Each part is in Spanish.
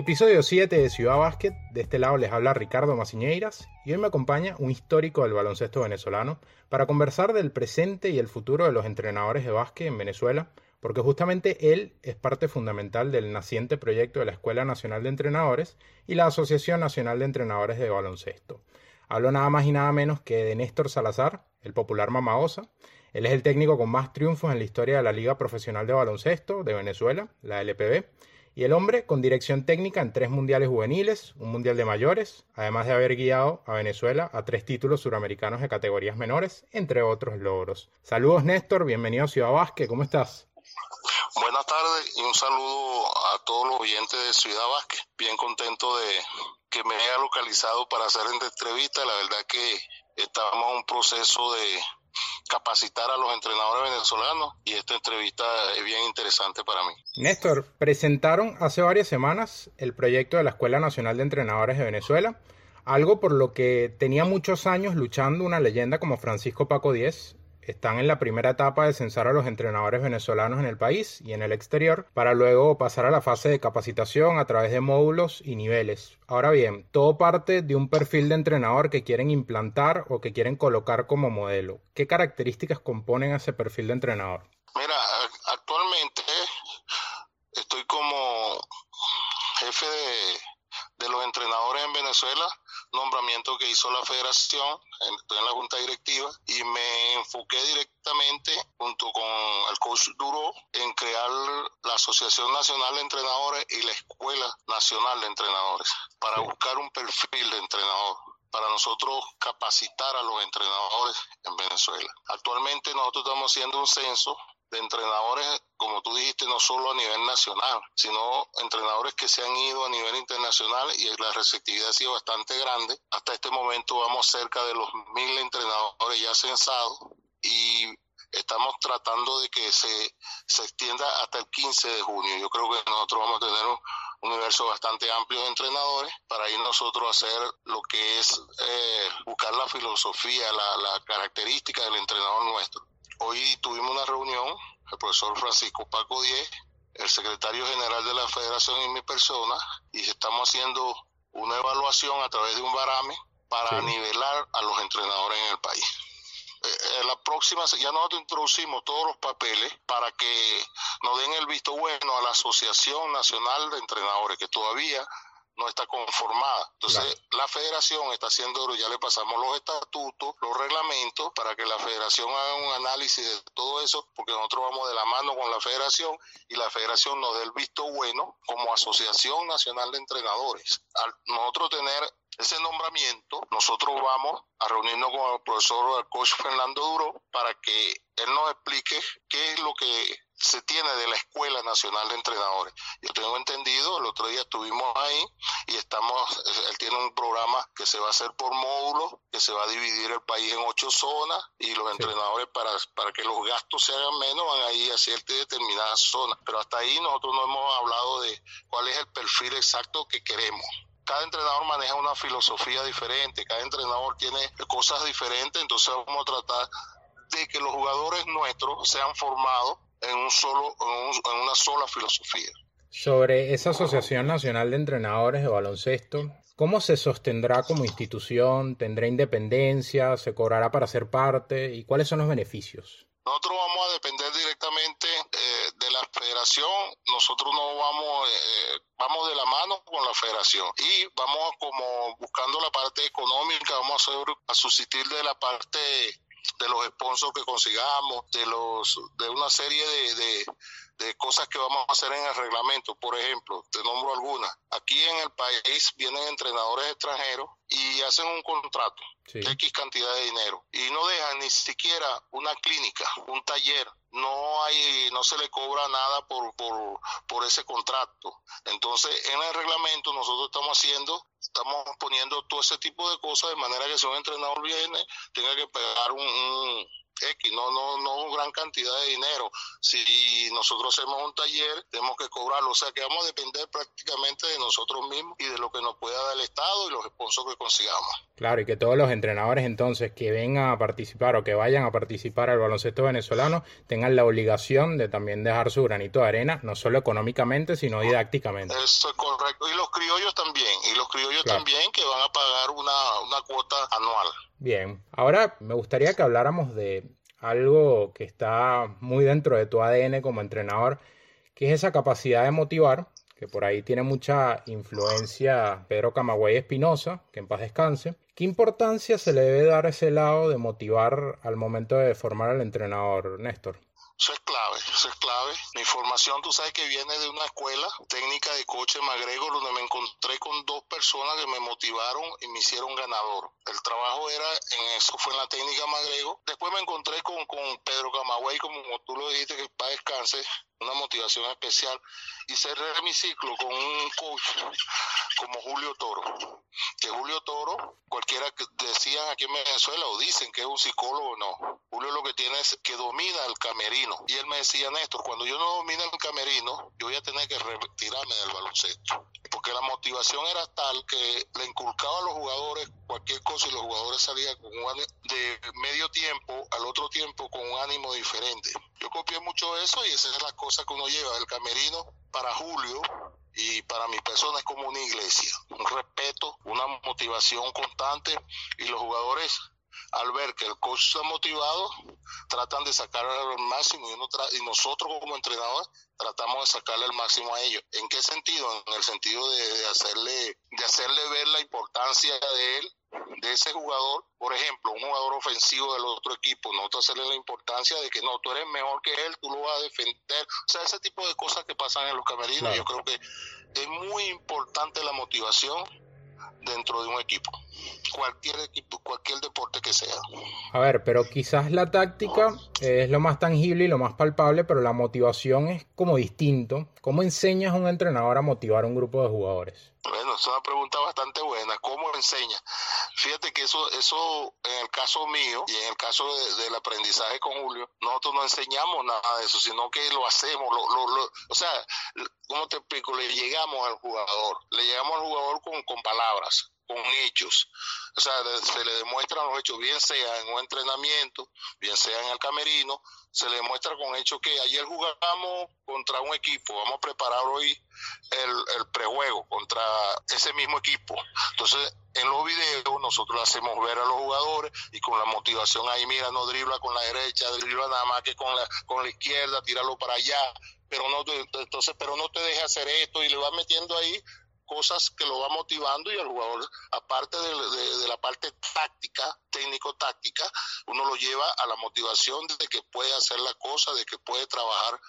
Episodio 7 de Ciudad Básquet. De este lado les habla Ricardo Maciñeiras y hoy me acompaña un histórico del baloncesto venezolano para conversar del presente y el futuro de los entrenadores de básquet en Venezuela, porque justamente él es parte fundamental del naciente proyecto de la Escuela Nacional de Entrenadores y la Asociación Nacional de Entrenadores de Baloncesto. Hablo nada más y nada menos que de Néstor Salazar, el popular Mamaosa. Él es el técnico con más triunfos en la historia de la Liga Profesional de Baloncesto de Venezuela, la LPB, y el hombre con dirección técnica en tres mundiales juveniles, un mundial de mayores, además de haber guiado a Venezuela a tres títulos suramericanos de categorías menores, entre otros logros. Saludos Néstor, bienvenido a Ciudad Vázquez, ¿cómo estás? Buenas tardes y un saludo a todos los oyentes de Ciudad Vázquez. Bien contento de que me haya localizado para hacer esta entrevista. La verdad que estamos en un proceso de capacitar a los entrenadores venezolanos y esta entrevista es bien interesante para mí. Néstor, presentaron hace varias semanas el proyecto de la Escuela Nacional de Entrenadores de Venezuela, algo por lo que tenía muchos años luchando una leyenda como Francisco Paco Díez, están en la primera etapa de censar a los entrenadores venezolanos en el país y en el exterior para luego pasar a la fase de capacitación a través de módulos y niveles. Ahora bien, todo parte de un perfil de entrenador que quieren implantar o que quieren colocar como modelo. ¿Qué características componen ese perfil de entrenador? Mira, actualmente estoy como jefe de, de los entrenadores en Venezuela nombramiento que hizo la federación, estoy en la junta directiva y me enfoqué directamente junto con el coach Duro en crear la Asociación Nacional de Entrenadores y la Escuela Nacional de Entrenadores para buscar un perfil de entrenador para nosotros capacitar a los entrenadores en Venezuela. Actualmente nosotros estamos haciendo un censo de entrenadores, como tú dijiste, no solo a nivel nacional, sino entrenadores que se han ido a nivel internacional y la receptividad ha sido bastante grande. Hasta este momento vamos cerca de los mil entrenadores ya censados y estamos tratando de que se, se extienda hasta el 15 de junio. Yo creo que nosotros vamos a tener un, universo bastante amplio de entrenadores para ir nosotros a hacer lo que es eh, buscar la filosofía, la, la característica del entrenador nuestro. Hoy tuvimos una reunión, el profesor Francisco Paco Diez, el secretario general de la federación y mi persona, y estamos haciendo una evaluación a través de un barame para nivelar a los entrenadores en el país. Eh, eh, la próxima, ya nosotros introducimos todos los papeles para que nos den el visto bueno a la Asociación Nacional de Entrenadores, que todavía no está conformada. Entonces, la federación está haciendo, ya le pasamos los estatutos, los reglamentos, para que la federación haga un análisis de todo eso, porque nosotros vamos de la mano con la federación y la federación nos dé el visto bueno como Asociación Nacional de Entrenadores. Al nosotros tener ese nombramiento, nosotros vamos a reunirnos con el profesor, el coach Fernando Duro, para que él nos explique qué es lo que se tiene de la Escuela Nacional de Entrenadores. Yo tengo entendido, el otro día estuvimos ahí y estamos, él tiene un programa que se va a hacer por módulos, que se va a dividir el país en ocho zonas y los entrenadores para, para que los gastos se hagan menos van a ir a ciertas determinadas zonas. Pero hasta ahí nosotros no hemos hablado de cuál es el perfil exacto que queremos cada entrenador maneja una filosofía diferente, cada entrenador tiene cosas diferentes, entonces vamos a tratar de que los jugadores nuestros sean formados en, un solo, en, una sola filosofía. Sobre esa Asociación Nacional de Entrenadores de Baloncesto, ¿cómo se sostendrá como institución? ¿Tendrá independencia? ¿Se cobrará para ser parte? ¿Y cuáles son los beneficios? Nosotros vamos a depender directamente eh, de la federación, nosotros no vamos, eh, vamos de la mano con la federación y vamos como buscando la parte económica, vamos a, a subsistir de la parte de los sponsors que consigamos, de los de una serie de, de, cosas que vamos a hacer en el reglamento. Por ejemplo, te nombro algunas. Aquí en el país vienen entrenadores extranjeros y hacen un contrato X cantidad de dinero y no dejan ni siquiera una clínica, un taller, no hay, no se le cobra nada por, por, por ese contrato. Entonces, en el reglamento nosotros estamos haciendo, estamos poniendo todo ese tipo de cosas de manera que si un entrenador viene, tenga que pagar un, X, no, no, no gran cantidad de dinero. Si nosotros hacemos un taller, tenemos que cobrarlo, o sea que vamos a depender prácticamente de nosotros mismos y de lo que nos pueda dar el Estado y los sponsors que consigamos. Claro, y que todos los entrenadores entonces que vengan a participar o que vayan a participar al baloncesto venezolano tengan la obligación de también dejar su granito de arena, no solo económicamente, sino didácticamente. Eso es correcto. Y los criollos también, y los criollos también que van a pagar una, una cuota anual. Bien, ahora me gustaría que habláramos de algo que está muy dentro de tu ADN como entrenador, que es esa capacidad de motivar, que por ahí tiene mucha influencia Pedro Camagüey Espinosa, que en paz descanse. ¿Qué importancia se le debe dar a ese lado de motivar al momento de formar al entrenador, Néstor? Eso es clave, eso es clave. Mi formación, tú sabes que viene de una escuela técnica de coche Magrego, donde me encontré con dos personas que me motivaron y me hicieron ganador. El trabajo era en eso, fue en la técnica Magrego. Después me encontré con, con Pedro Camagüey, como tú lo dijiste, que para descanse, una motivación especial. Y cerré mi ciclo con un coach como Julio Toro. Que Julio Toro, cualquiera que decían aquí en Venezuela o dicen que es un psicólogo, no. Julio lo que tiene es que domina el camerino. Y él me decía, Néstor, cuando yo no domine el camerino, yo voy a tener que retirarme del baloncesto. Porque la motivación era tal que le inculcaba a los jugadores cualquier cosa y los jugadores salían con un de medio tiempo al otro tiempo con un ánimo diferente. Yo copié mucho eso y esa es la cosa que uno lleva del camerino para Julio y para mi persona es como una iglesia, un respeto, una motivación constante y los jugadores al ver que el coach está motivado, tratan de sacar al máximo y, y nosotros como entrenadores tratamos de sacarle el máximo a ellos. ¿En qué sentido? En el sentido de, hacerle, de hacerle ver la importancia de él, de ese jugador, por ejemplo, un jugador ofensivo del otro equipo, no hacerle la importancia de que no, tú eres mejor que él, tú lo vas a defender. O sea, ese tipo de cosas que pasan en los camerinos, yo creo que es muy importante la motivación dentro de un equipo, cualquier equipo, cualquier deporte que sea. A ver, pero quizás la táctica es lo más tangible y lo más palpable, pero la motivación es como distinto. ¿Cómo enseñas a un entrenador a motivar a un grupo de jugadores? Bueno, es una pregunta bastante buena. ¿Cómo enseña? Fíjate que eso, eso en el caso mío y en el caso del aprendizaje con Julio, nosotros no enseñamos nada de eso, sino que lo hacemos. Lo, o sea, ¿cómo te explico? Le llegamos al jugador, le llegamos al jugador con, con palabras con hechos. O sea, se le demuestran los hechos, bien sea en un entrenamiento, bien sea en el camerino, se le demuestra con hechos que ayer jugamos contra un equipo, vamos a preparar hoy el, prejuego contra ese mismo equipo. Entonces, en los videos nosotros hacemos ver a los jugadores y con la motivación ahí, mira, no dribla con la derecha, dribla nada más que con la, con la izquierda, tíralo para allá, pero no entonces pero no te deje hacer esto y le vas metiendo ahí cosas que lo va motivando y el jugador, aparte de, la parte táctica, técnico-táctica, uno lo lleva a la motivación de que puede hacer la cosa, de que puede trabajar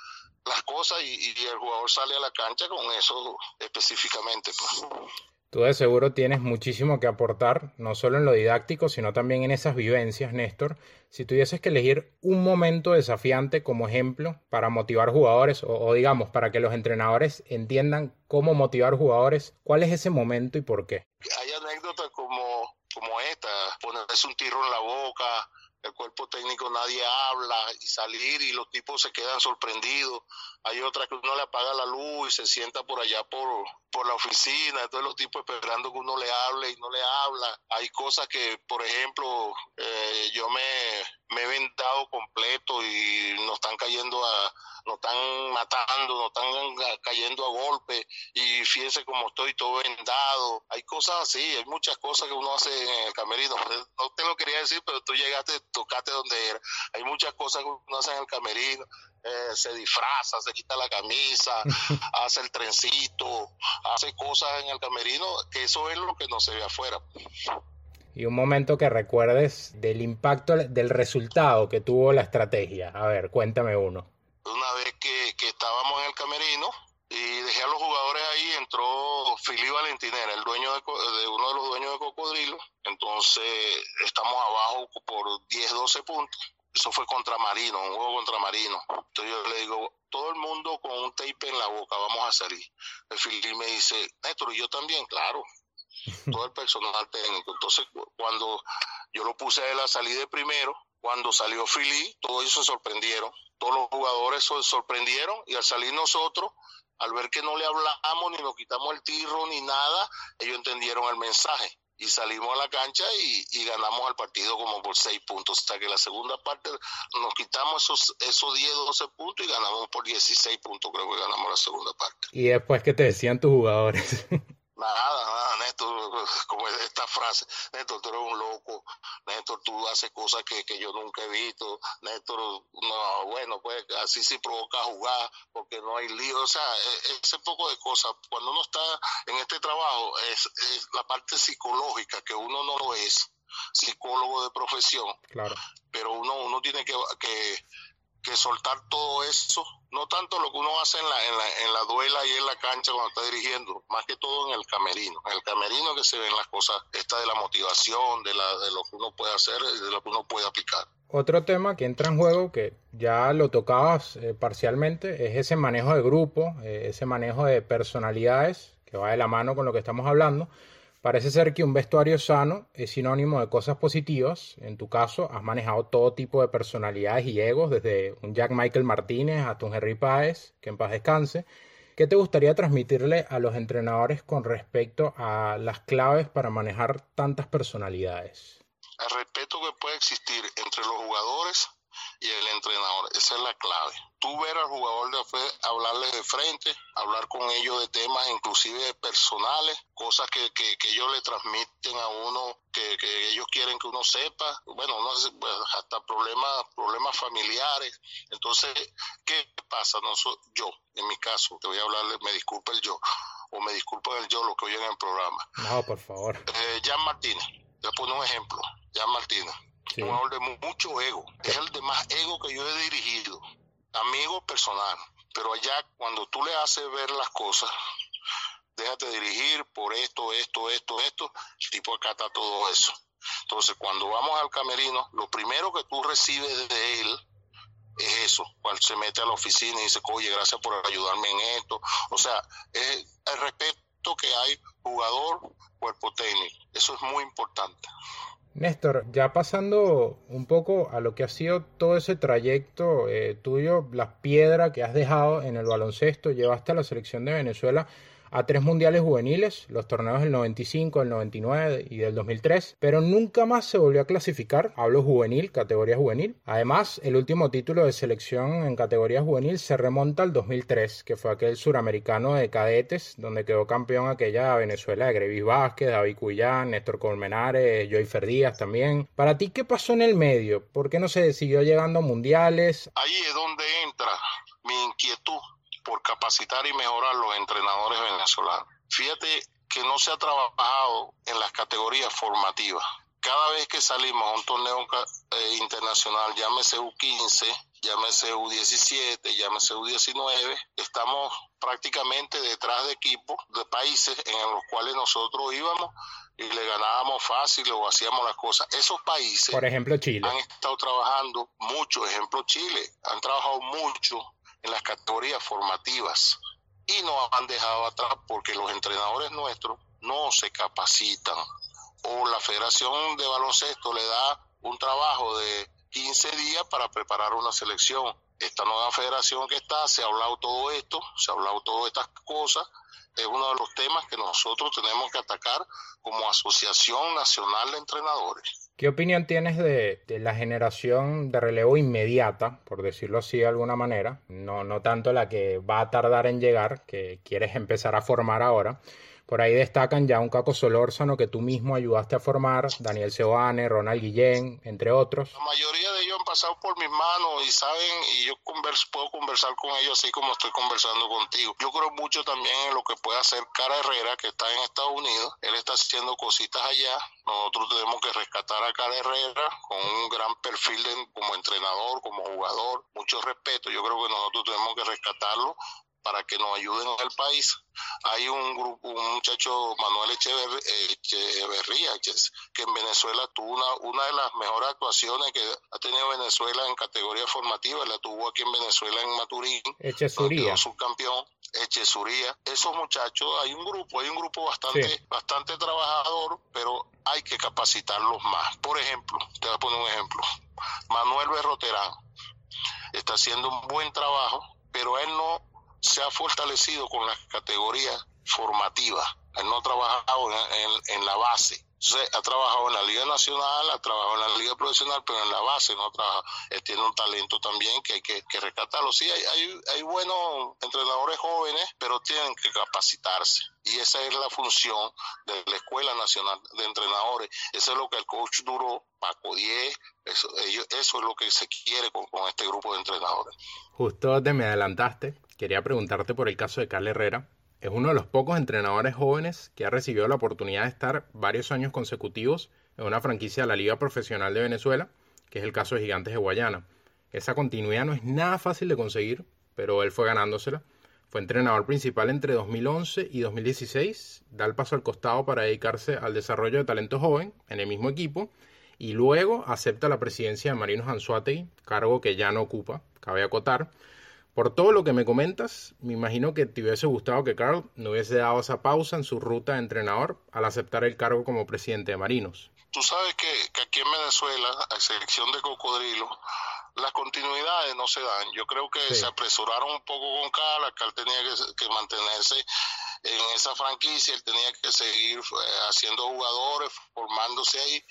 las cosas y, el jugador sale a la cancha con eso específicamente. Pues. Tú de seguro tienes muchísimo que aportar, no solo en lo didáctico, sino también en esas vivencias, Néstor. Si tuvieses que elegir un momento desafiante como ejemplo para motivar jugadores, o, digamos, para que los entrenadores entiendan cómo motivar jugadores, ¿cuál es ese momento y por qué? Hay anécdotas como, como esta, ponerse un tiro en la boca, el cuerpo técnico nadie habla y salir y los tipos se quedan sorprendidos. Hay otra que uno le apaga la luz y se sienta por allá por, por la oficina, entonces los tipos esperando que uno le hable y no le habla. Hay cosas que, por ejemplo, eh, yo me, me he vendado completo y nos están cayendo a, nos están matando, nos están cayendo a golpe y fíjense cómo estoy todo vendado. Hay cosas así, hay muchas cosas que uno hace en el camerino. No te lo quería decir, pero tú llegaste, tocaste donde era. Hay muchas cosas que uno hace en el camerino. Eh, se disfraza, se quita la camisa, hace el trencito, hace cosas en el camerino, que eso es lo que no se ve afuera y un momento que recuerdes del impacto, del resultado que tuvo la estrategia. A ver, cuéntame uno. Una vez que, estábamos en el camerino y dejé a los jugadores ahí, entró Fili Valentinera, el dueño de, uno de los dueños de Cocodrilo. Entonces estamos abajo por 10, 12 puntos. Eso fue contra Marino, un juego contra Marino. Entonces yo le digo, todo el mundo con un tape en la boca, vamos a salir. El Fili me dice, Néstor, y yo también, claro todo el personal técnico. Entonces, cuando yo lo puse a él a salir de primero, Cuando salió Philly, todos ellos se sorprendieron. Todos los jugadores se sorprendieron y al salir nosotros, al ver que no le hablamos ni nos quitamos el tirro ni nada, ellos entendieron el mensaje y salimos a la cancha y, ganamos al partido como por seis puntos. O sea que la segunda parte nos quitamos esos, esos 10, 12 puntos y ganamos por 16 puntos, creo que ganamos la segunda parte. ¿Y después qué te decían tus jugadores? Nada, nada, Néstor, como esta frase, Néstor, tú eres un loco, Néstor, tú haces cosas que, que yo nunca he visto, Néstor, no, bueno, pues así sí provoca jugar, porque no hay lío, o sea, e, ese poco de cosas, cuando uno está en este trabajo, es, es la parte psicológica, que uno no lo es, psicólogo de profesión, claro. pero uno, uno tiene que, que que soltar todo eso, no tanto lo que uno hace en la, en la, en la duela y en la cancha cuando está dirigiendo, más que todo en el camerino. En el camerino que se ven las cosas, esta de la motivación, de, la, de lo que uno puede hacer y de lo que uno puede aplicar. Otro tema que entra en juego, que ya lo tocabas eh, parcialmente, es ese manejo de grupo, eh, ese manejo de personalidades, que va de la mano con lo que estamos hablando. Parece ser que un vestuario sano es sinónimo de cosas positivas. En tu caso, has manejado todo tipo de personalidades y egos, desde un Jack Michael Martínez hasta un Henry Páez, que en paz descanse. ¿Qué te gustaría transmitirle a los entrenadores con respecto a las claves para manejar tantas personalidades? El respeto que puede existir entre los jugadores y el entrenador. Esa es la clave. Tú ver al jugador de hablarles de frente, hablar con ellos de temas inclusive personales, cosas que, que, ellos le transmiten a uno, que, que, ellos quieren que uno sepa, bueno, no, pues, hasta problemas, problemas familiares. Entonces, ¿qué pasa? No, yo, en mi caso, te voy a hablarle, me disculpa el yo, o me disculpa el yo lo que oyen en el programa. No, por favor. Eh, Jan Martínez, te pongo un ejemplo, Jan Martínez un jugador de mucho ego. Es el de más ego que yo he dirigido. Amigo personal. Pero allá, cuando tú le haces ver las cosas, déjate dirigir por esto, esto, esto, esto, el tipo acata todo eso. Entonces, cuando vamos al camerino, lo primero que tú recibes de él es eso, cuando se mete a la oficina y dice, oye, gracias por ayudarme en esto. O sea, es el respeto que hay jugador, cuerpo técnico. Eso es muy importante. Néstor, ya pasando un poco a lo que ha sido todo ese trayecto eh, tuyo, las piedras que has dejado en el baloncesto, llevaste a la selección de Venezuela a tres mundiales juveniles, los torneos del 95, del 99 y del 2003, pero nunca más se volvió a clasificar, hablo juvenil, categoría juvenil. Además, el último título de selección en categoría juvenil se remonta al 2003, que fue aquel suramericano de cadetes, donde quedó campeón aquella Venezuela de Grevis Vázquez, David Cuyán, Néstor Colmenares, Joy Ferdías también. Para ti, ¿qué pasó en el medio? ¿Por qué no se siguió llegando a mundiales? Ahí es donde entra mi inquietud por capacitar y mejorar los entrenadores venezolanos. Fíjate que no se ha trabajado en las categorías formativas. Cada vez que salimos a un torneo eh, internacional, llámese U15, llámese U17, llámese U19, estamos prácticamente detrás de equipos de países en los cuales nosotros íbamos y le ganábamos fácil o hacíamos las cosas. Esos países, por ejemplo Chile, han estado trabajando mucho, ejemplo Chile, han trabajado mucho en las categorías formativas y nos han dejado atrás porque los entrenadores nuestros no se capacitan o la Federación de Baloncesto le da un trabajo de 15 días para preparar una selección. Esta nueva federación que está, se ha hablado todo esto, se ha hablado todas estas cosas, es uno de los temas que nosotros tenemos que atacar como Asociación Nacional de Entrenadores. ¿Qué opinión tienes de, la generación de relevo inmediata, por decirlo así de alguna manera? No, no tanto la que va a tardar en llegar, que quieres empezar a formar ahora, por ahí destacan ya un Caco Solórzano que tú mismo ayudaste a formar, Daniel Seoane, Ronald Guillén, entre otros. La mayoría de ellos han pasado por mis manos y saben, y yo puedo conversar con ellos así como estoy conversando contigo. Yo creo mucho también en lo que puede hacer Cara Herrera, que está en Estados Unidos. Él está haciendo cositas allá. Nosotros tenemos que rescatar a Cara Herrera con un gran perfil como entrenador, como jugador, mucho respeto. Yo creo que nosotros tenemos que rescatarlo para que nos ayuden en el país. Hay un grupo, un muchacho, Manuel Echeverría, que en Venezuela tuvo una, una de las mejores actuaciones que ha tenido Venezuela en categoría formativa, la tuvo aquí en Venezuela en Maturín, Echesuría. subcampeón. Echesuría, esos muchachos, hay un grupo, hay un grupo bastante, bastante trabajador, pero hay que capacitarlos más. Por ejemplo, te voy a poner un ejemplo. Manuel Berroterán está haciendo un buen trabajo, pero él no se ha fortalecido con las categorías formativas. No ha trabajado en la base ha trabajado en la Liga Nacional, ha trabajado en la Liga Profesional, pero en la base no trabaja. Él tiene un talento también que hay que, rescatarlo. Sí, hay, hay, hay, buenos entrenadores jóvenes, pero tienen que capacitarse. Y esa es la función de la Escuela Nacional de Entrenadores. Eso es lo que el coach Duro, Paco 10, eso, eso es lo que se quiere con, con este grupo de entrenadores. Justo te me adelantaste. Quería preguntarte por el caso de Carl Herrera, es uno de los pocos entrenadores jóvenes que ha recibido la oportunidad de estar varios años consecutivos en una franquicia de la Liga Profesional de Venezuela, que es el caso de Gigantes de Guayana. Esa continuidad no es nada fácil de conseguir, pero él fue ganándosela. Fue entrenador principal entre 2011 y 2016, da el paso al costado para dedicarse al desarrollo de talento joven en el mismo equipo y luego acepta la presidencia de Marinos Anzuategui, cargo que ya no ocupa, cabe acotar, por todo lo que me comentas, me imagino que te hubiese gustado que Carl no hubiese dado esa pausa en su ruta de entrenador al aceptar el cargo como presidente de Marinos. Tú sabes que, aquí en Venezuela, a excepción de Cocodrilo, las continuidades no se dan. Yo creo que se apresuraron un poco con Carl, Carl tenía que, mantenerse en esa franquicia, él tenía que seguir eh, haciendo jugadores, formándose ahí,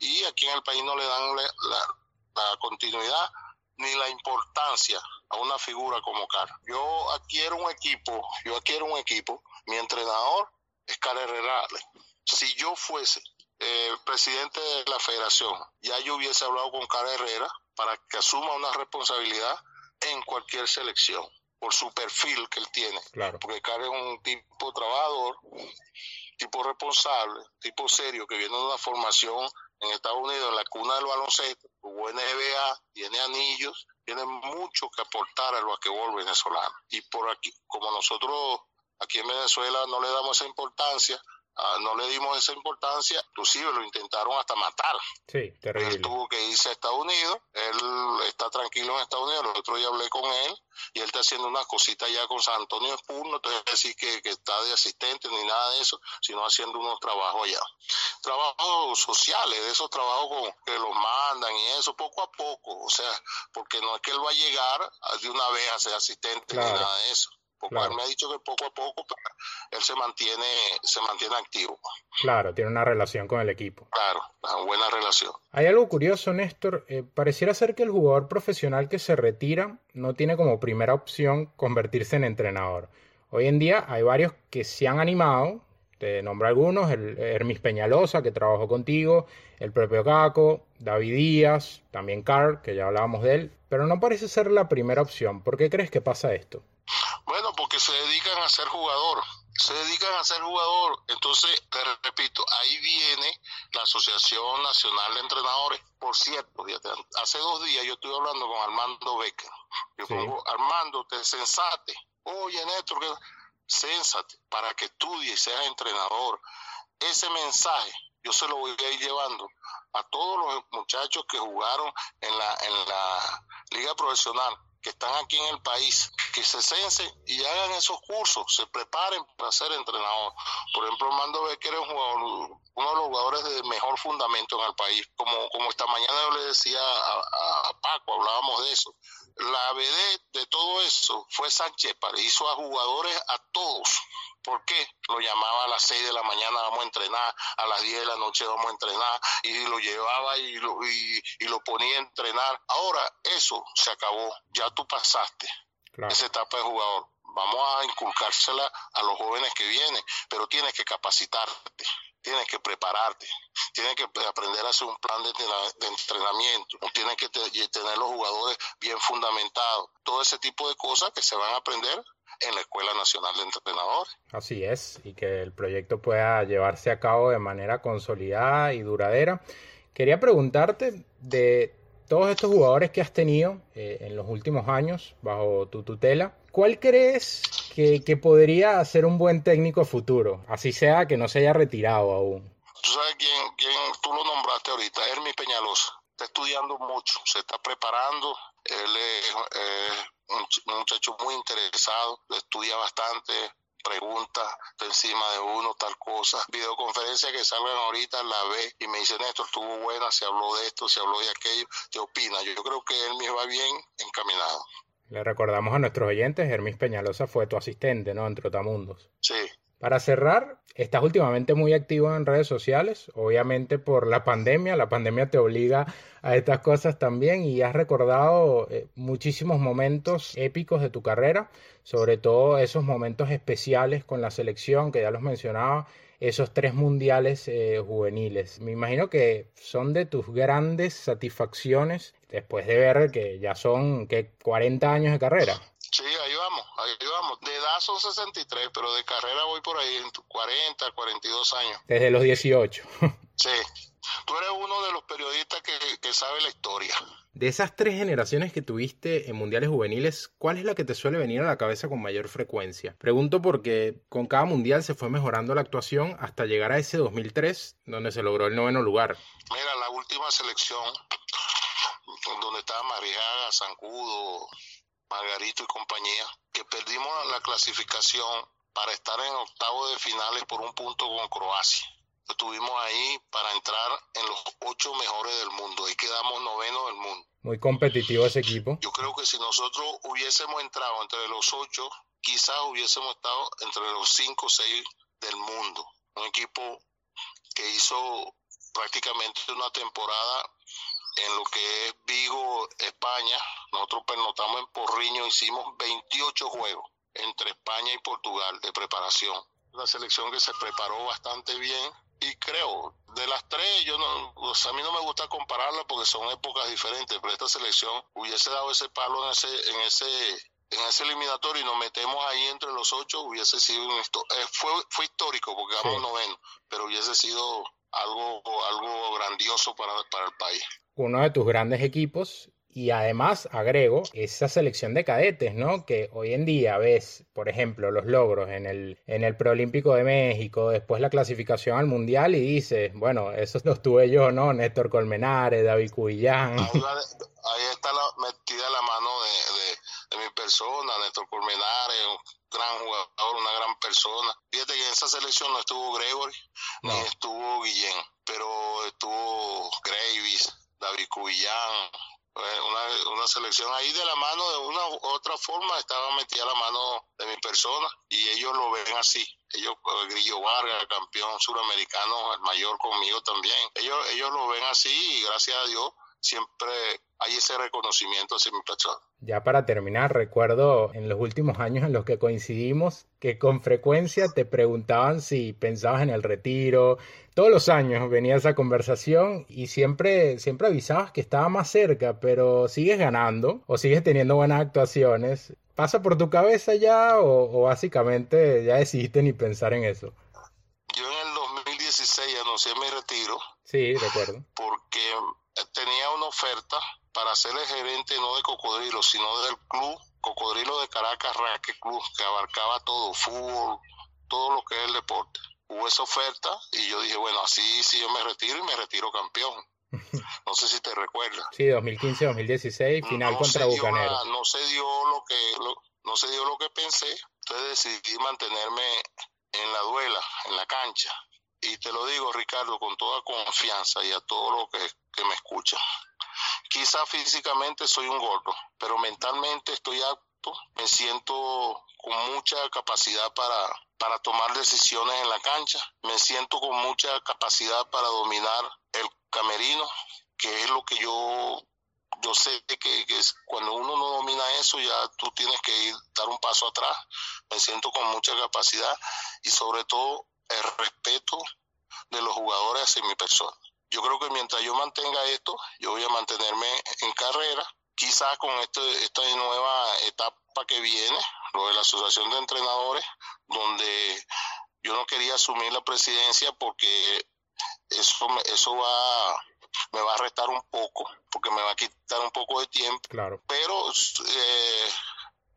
y aquí en el país no le dan la continuidad ni la importancia a una figura como Car. Yo adquiero un equipo, yo adquiero un equipo, mi entrenador es Car Herrera. Si yo fuese eh, presidente de la federación, ya yo hubiese hablado con Car Herrera para que asuma una responsabilidad en cualquier selección por su perfil que él tiene. Claro. Porque Car es un tipo trabajador, responsable, tipo serio, que viene de una formación en Estados Unidos, en la cuna del baloncesto, jugó NBA, tiene anillos, tiene mucho que aportar al basquetbol venezolano. Y por aquí, como nosotros aquí en Venezuela no le damos esa importancia, Ah, no le dimos esa importancia, inclusive lo intentaron hasta matar. Sí, terrible. Él tuvo que irse a Estados Unidos, él está tranquilo en Estados Unidos, el otro día hablé con él y él está haciendo unas cositas ya con San Antonio Spur, no te voy a decir que, está de asistente ni nada de eso, sino haciendo unos trabajos allá. Trabajos sociales, de esos trabajos con, que los mandan y eso, poco a poco, o sea, porque no es que él va a llegar de una vez a ser asistente ni nada de eso. Él me ha dicho que poco a poco él se mantiene, se mantiene activo. Claro, tiene una relación con el equipo. Claro, una buena relación. Hay algo curioso, Néstor. Eh, pareciera ser que el jugador profesional que se retira no tiene como primera opción convertirse en entrenador. Hoy en día hay varios que se han animado, te nombro algunos, el Hermis Peñalosa, que trabajó contigo, el propio Caco, David Díaz, también Carl, que ya hablábamos de él, pero no parece ser la primera opción. ¿Por qué crees que pasa esto? Bueno, porque se dedican a ser jugador, se dedican a ser jugador. Entonces, te repito, ahí viene la Asociación Nacional de Entrenadores. Por cierto, hace dos días yo estuve hablando con Armando Becker. Yo pongo, Armando, te sensate. Oye, Néstor, que sensate para que estudie y seas entrenador. Ese mensaje yo se lo voy a ir llevando a todos los muchachos que jugaron en la, en la liga profesional que están aquí en el país, que se censen y hagan esos cursos, se preparen para ser entrenador. Por ejemplo, Mando Becker es un uno de los jugadores de mejor fundamento en el país. Como, como esta mañana yo le decía a, Paco, hablábamos de eso. La BD de todo eso fue Sánchez, hizo a jugadores a todos ¿Por qué? Lo llamaba a las 6 de la mañana, vamos a entrenar, a las 10 de la noche vamos a entrenar, y lo llevaba y lo, y, lo ponía a entrenar. Ahora eso se acabó, ya tú pasaste esa etapa de jugador. Vamos a inculcársela a los jóvenes que vienen, pero tienes que capacitarte tienes que prepararte, tienes que aprender a hacer un plan de, entrenamiento, tienes que tener los jugadores bien fundamentados, todo ese tipo de cosas que se van a aprender en la Escuela Nacional de Entrenadores. Así es, y que el proyecto pueda llevarse a cabo de manera consolidada y duradera. Quería preguntarte de todos estos jugadores que has tenido eh, en los últimos años bajo tu tutela, ¿cuál crees que, podría ser un buen técnico futuro? Así sea que no se haya retirado aún. Tú sabes quién, quién tú lo nombraste ahorita, Hermi Peñalosa. Está estudiando mucho, se está preparando. Él es un muchacho muy interesado, estudia bastante, pregunta de encima de uno, tal cosa. Videoconferencia que salgan ahorita, la ve y me dice, Néstor, estuvo buena, se habló de esto, se habló de aquello, ¿qué opina? Yo, creo que él me va bien encaminado. Le recordamos a nuestros oyentes, Hermis Peñalosa fue tu asistente, ¿no? En Trotamundos. Sí. Para cerrar, estás últimamente muy activo en redes sociales, obviamente por la pandemia, la pandemia te obliga a estas cosas también y has recordado eh, muchísimos momentos épicos de tu carrera, sobre todo esos momentos especiales con la selección que ya los mencionaba, esos tres mundiales eh, juveniles. Me imagino que son de tus grandes satisfacciones después de ver que ya son que 40 años de carrera. Sí, ahí vamos, ahí vamos. De edad son 63, pero de carrera voy por ahí en 40, 42 años. Desde los 18. Sí, tú eres uno de los periodistas que, que sabe la historia. De esas tres generaciones que tuviste en mundiales juveniles, ¿cuál es la que te suele venir a la cabeza con mayor frecuencia? Pregunto porque con cada mundial se fue mejorando la actuación hasta llegar a ese 2003, donde se logró el noveno lugar. Mira, la última selección, donde estaba Mariaga, Zancudo, Margarito y compañía, que perdimos la clasificación para estar en octavo de finales por un punto con Croacia. Estuvimos ahí para entrar en los ocho mejores del mundo. Ahí quedamos noveno del mundo. Muy competitivo ese equipo. Yo creo que si nosotros hubiésemos entrado entre los ocho, quizás hubiésemos estado entre los cinco o seis del mundo. Un equipo que hizo prácticamente una temporada en lo que es Vigo, España. Nosotros pernotamos en Porriño, hicimos 28 juegos entre España y Portugal de preparación. Una selección que se preparó bastante bien y creo, de las tres, yo no, a mí no me gusta compararla porque son épocas diferentes, pero esta selección hubiese dado ese palo en ese, en ese, en ese eliminatorio y nos metemos ahí entre los ocho, hubiese sido un, eh, fue, fue histórico porque vamos noveno, pero hubiese sido algo, algo grandioso para, para el país. Uno de tus grandes equipos y además agrego esa selección de cadetes, ¿no? Que hoy en día ves, por ejemplo, los logros en el, en el Preolímpico de México, después la clasificación al Mundial y dices, bueno, esos los tuve yo, ¿no? Néstor Colmenares, David Cubillán. Ahí, está la, metida la mano de, mi persona, Néstor Colmenares, un gran jugador, una gran persona. Fíjate que en esa selección no estuvo Gregory, ni estuvo Guillén, pero estuvo Gravis, David Cubillán, una, una, selección ahí de la mano, de una u otra forma, estaba metida la mano de mi persona y ellos lo ven así. Ellos, el Grillo Vargas, campeón suramericano, el mayor conmigo también. Ellos, ellos lo ven así y gracias a Dios siempre hay ese reconocimiento hacia mi persona. Ya para terminar, recuerdo en los últimos años en los que coincidimos que con frecuencia te preguntaban si pensabas en el retiro. Todos los años venía esa conversación y siempre, siempre avisabas que estaba más cerca, pero sigues ganando o sigues teniendo buenas actuaciones. ¿Pasa por tu cabeza ya o, o básicamente ya decidiste ni pensar en eso? Yo en el 2016 anuncié mi retiro. Sí, recuerdo. Porque tenía una oferta para ser el gerente no de Cocodrilo, sino del club Cocodrilo de Caracas Raque Club, que abarcaba todo, fútbol, todo lo que es el deporte. Hubo esa oferta y yo dije, bueno, así sí yo me retiro y me retiro campeón. No sé si te recuerdas. Sí, 2015-2016, final contra Bucanero. no se dio lo que no se dio lo que pensé, entonces decidí mantenerme en la duela, en la cancha. Y te lo digo, Ricardo, con toda confianza y a todo lo que, que me escuchan. Quizá físicamente soy un gordo, pero mentalmente estoy apto, me siento con mucha capacidad para, para tomar decisiones en la cancha, me siento con mucha capacidad para dominar el camerino, que es lo que yo yo sé que, que, cuando uno no domina eso ya tú tienes que ir dar un paso atrás. Me siento con mucha capacidad y sobre todo el respeto de los jugadores hacia mi persona. Yo creo que mientras yo mantenga esto, yo voy a mantenerme en carrera. Quizás con este, esta nueva etapa que viene, lo de la Asociación de Entrenadores, donde yo no quería asumir la presidencia porque eso, eso va, me va a restar un poco, porque me va a quitar un poco de tiempo. Claro. Pero eh,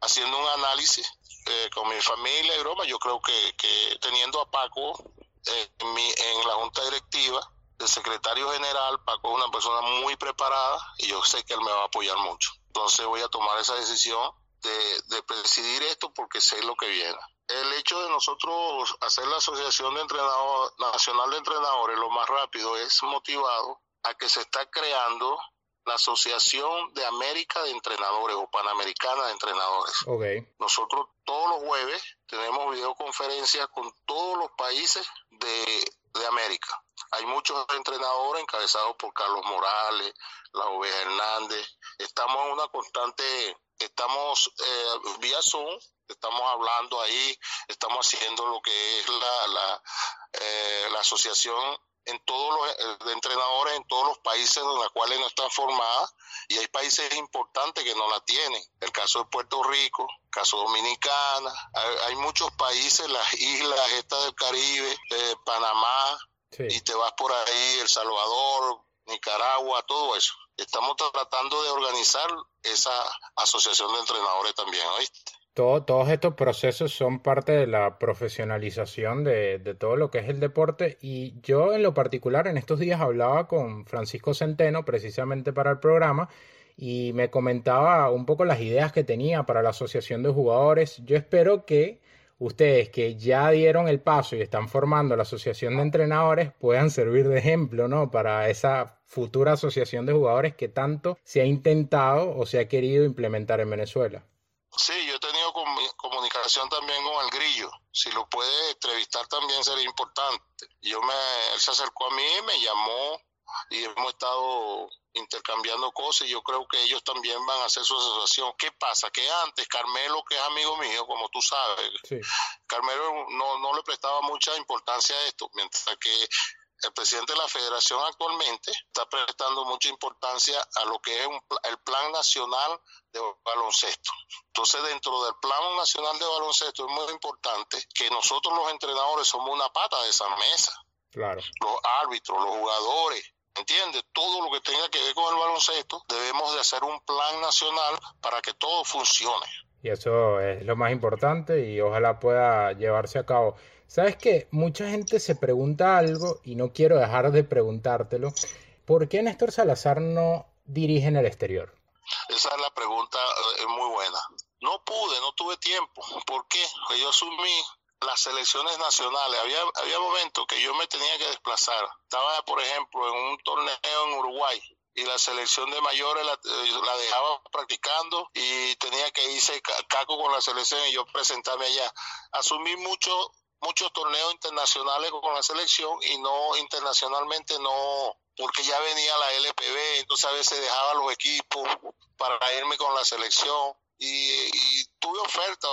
haciendo un análisis eh, con mi familia y broma, yo creo que, que teniendo a Paco en, mi, en la junta directiva, el secretario general, Paco es una persona muy preparada y yo sé que él me va a apoyar mucho. Entonces voy a tomar esa decisión de, presidir esto porque sé lo que viene. El hecho de nosotros hacer la Asociación de Entrenadores, Nacional de Entrenadores lo más rápido es motivado a que se está creando la Asociación de América de Entrenadores o Panamericana de Entrenadores. Okay. Nosotros todos los jueves tenemos videoconferencias con todos los países de, de América. Hay muchos entrenadores encabezados por Carlos Morales, la Oveja Hernández. Estamos en una constante, estamos eh, vía Zoom, estamos hablando ahí, estamos haciendo lo que es la, la, eh, la asociación en todos los eh, de entrenadores en todos los países en los cuales no están formadas y hay países importantes que no la tienen. El caso de Puerto Rico, el caso Dominicana, hay, muchos países, las islas estas del Caribe, Panamá, y te vas por ahí, El Salvador, Nicaragua, todo eso. Estamos tratando de organizar esa asociación de entrenadores también, ¿oíste? todos estos procesos son parte de la profesionalización de, de, todo lo que es el deporte y yo en lo particular en estos días hablaba con Francisco Centeno precisamente para el programa y me comentaba un poco las ideas que tenía para la asociación de jugadores. Yo espero que ustedes que ya dieron el paso y están formando la asociación de entrenadores puedan servir de ejemplo, ¿no? Para esa futura asociación de jugadores que tanto se ha intentado o se ha querido implementar en Venezuela. Sí, yo he tenido comunicación también con el Grillo. Si lo puede entrevistar también sería importante. Yo me, él se acercó a mí, me llamó y hemos estado intercambiando cosas y yo creo que ellos también van a hacer su asociación. ¿Qué pasa? Que antes Carmelo, que es amigo mío, como tú sabes, Carmelo no, no le prestaba mucha importancia a esto, mientras que el presidente de la federación actualmente está prestando mucha importancia a lo que es el plan nacional de baloncesto. Entonces, dentro del plan nacional de baloncesto es muy importante que nosotros los entrenadores somos una pata de esa mesa. Claro. Los árbitros, los jugadores, ¿entiendes? Todo lo que tenga que ver con el baloncesto, debemos de hacer un plan nacional para que todo funcione. Y eso es lo más importante y ojalá pueda llevarse a cabo. ¿Sabes qué? Mucha gente se pregunta algo y no quiero dejar de preguntártelo. ¿Por qué Néstor Salazar no dirige en el exterior? Esa es la pregunta, es eh, muy buena. No pude, no tuve tiempo. ¿Por qué? Yo asumí las selecciones nacionales. Había, había momentos que yo me tenía que desplazar. Estaba, por ejemplo, en un torneo en Uruguay y la selección de mayores la, eh, dejaba practicando y tenía que irse caco con la selección y yo presentarme allá. Asumí mucho muchos torneos internacionales con la selección y no internacionalmente no porque ya venía la LPB, entonces a veces dejaba los equipos para irme con la selección y, tuve oferta.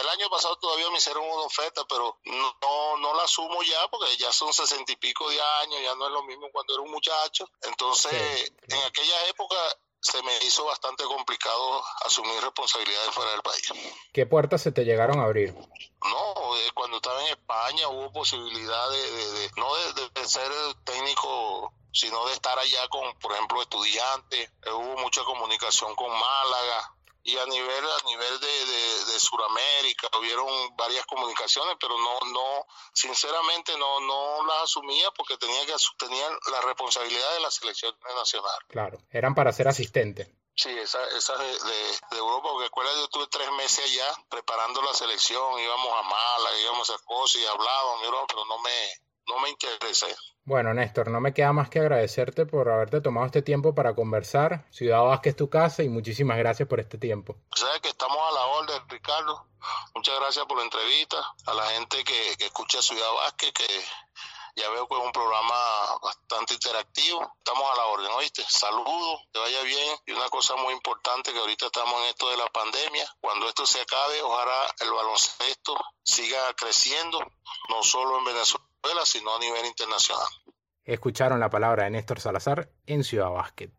El año pasado todavía me hicieron una oferta, pero no, no la asumo ya porque ya son sesenta y pico de años, ya no es lo mismo cuando era un muchacho. Entonces, en aquella época se me hizo bastante complicado asumir responsabilidades fuera del país. ¿Qué puertas se te llegaron a abrir? No, eh, cuando estaba en España hubo posibilidad de, no de, ser técnico sino de estar allá con, por ejemplo, estudiantes. Eh, hubo mucha comunicación con Málaga, y a nivel a nivel de, de, de Sudamérica hubieron varias comunicaciones pero no no sinceramente no no las asumía porque tenía que tenía la responsabilidad de la selección nacional claro eran para ser asistente. Sí, esa, esa de, de, Europa, porque acuérdate, yo estuve tres meses allá preparando la selección, íbamos a Málaga, íbamos a hacer cosas y hablábamos, pero no me, no me interesé. Bueno, Néstor, no me queda más que agradecerte por haberte tomado este tiempo para conversar. Ciudad Vázquez es tu casa y muchísimas gracias por este tiempo. Sabes que estamos a la orden, Ricardo. Muchas gracias por la entrevista. A la gente que, que escucha Ciudad Vázquez, que ya veo que es un programa bastante interactivo. Estamos a la orden, ¿oíste? Saludos, te vaya bien. Y una cosa muy importante que ahorita estamos en esto de la pandemia. Cuando esto se acabe, ojalá el baloncesto siga creciendo, no solo en Venezuela sino a nivel internacional. Escucharon la palabra de Néstor Salazar en Ciudad Básquet.